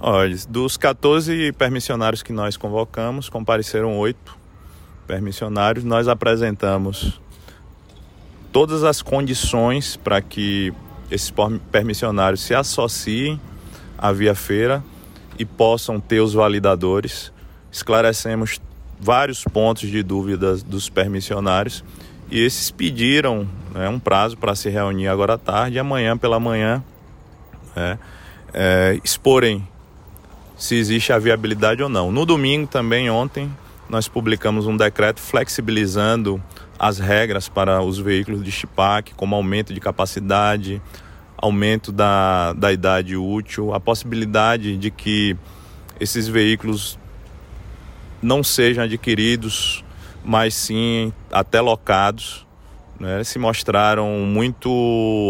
Olha, dos 14 permissionários que nós convocamos, compareceram oito permissionários. Nós apresentamos todas as condições para que esses permissionários se associem à Via Feira e possam ter os validadores. Esclarecemos vários pontos de dúvidas dos permissionários e esses pediram né, um prazo para se reunir agora à tarde e amanhã pela manhã é, é, exporem se existe a viabilidade ou não. No domingo também, ontem, nós publicamos um decreto flexibilizando as regras para os veículos de Chipac, como aumento de capacidade, aumento da, da idade útil, a possibilidade de que esses veículos não sejam adquiridos, mas sim até locados né, se mostraram muito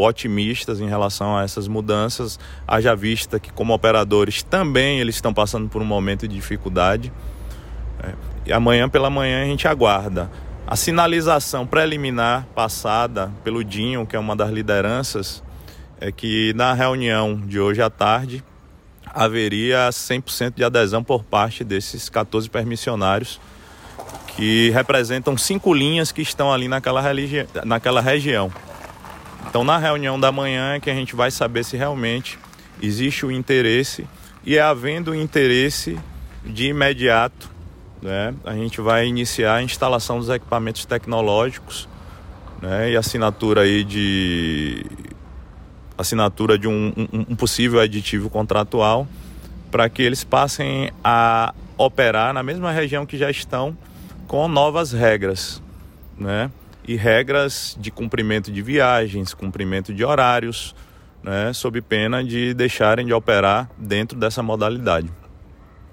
otimistas em relação a essas mudanças, haja vista que como operadores também eles estão passando por um momento de dificuldade. Né, e amanhã pela manhã a gente aguarda a sinalização preliminar passada pelo Dinho, que é uma das lideranças, é que na reunião de hoje à tarde haveria 100% de adesão por parte desses 14 permissionários que representam cinco linhas que estão ali naquela, naquela região. Então, na reunião da manhã é que a gente vai saber se realmente existe o interesse e é havendo interesse de imediato, né, a gente vai iniciar a instalação dos equipamentos tecnológicos né, e assinatura aí de assinatura de um, um, um possível aditivo contratual para que eles passem a operar na mesma região que já estão com novas regras, né? E regras de cumprimento de viagens, cumprimento de horários, né? Sob pena de deixarem de operar dentro dessa modalidade.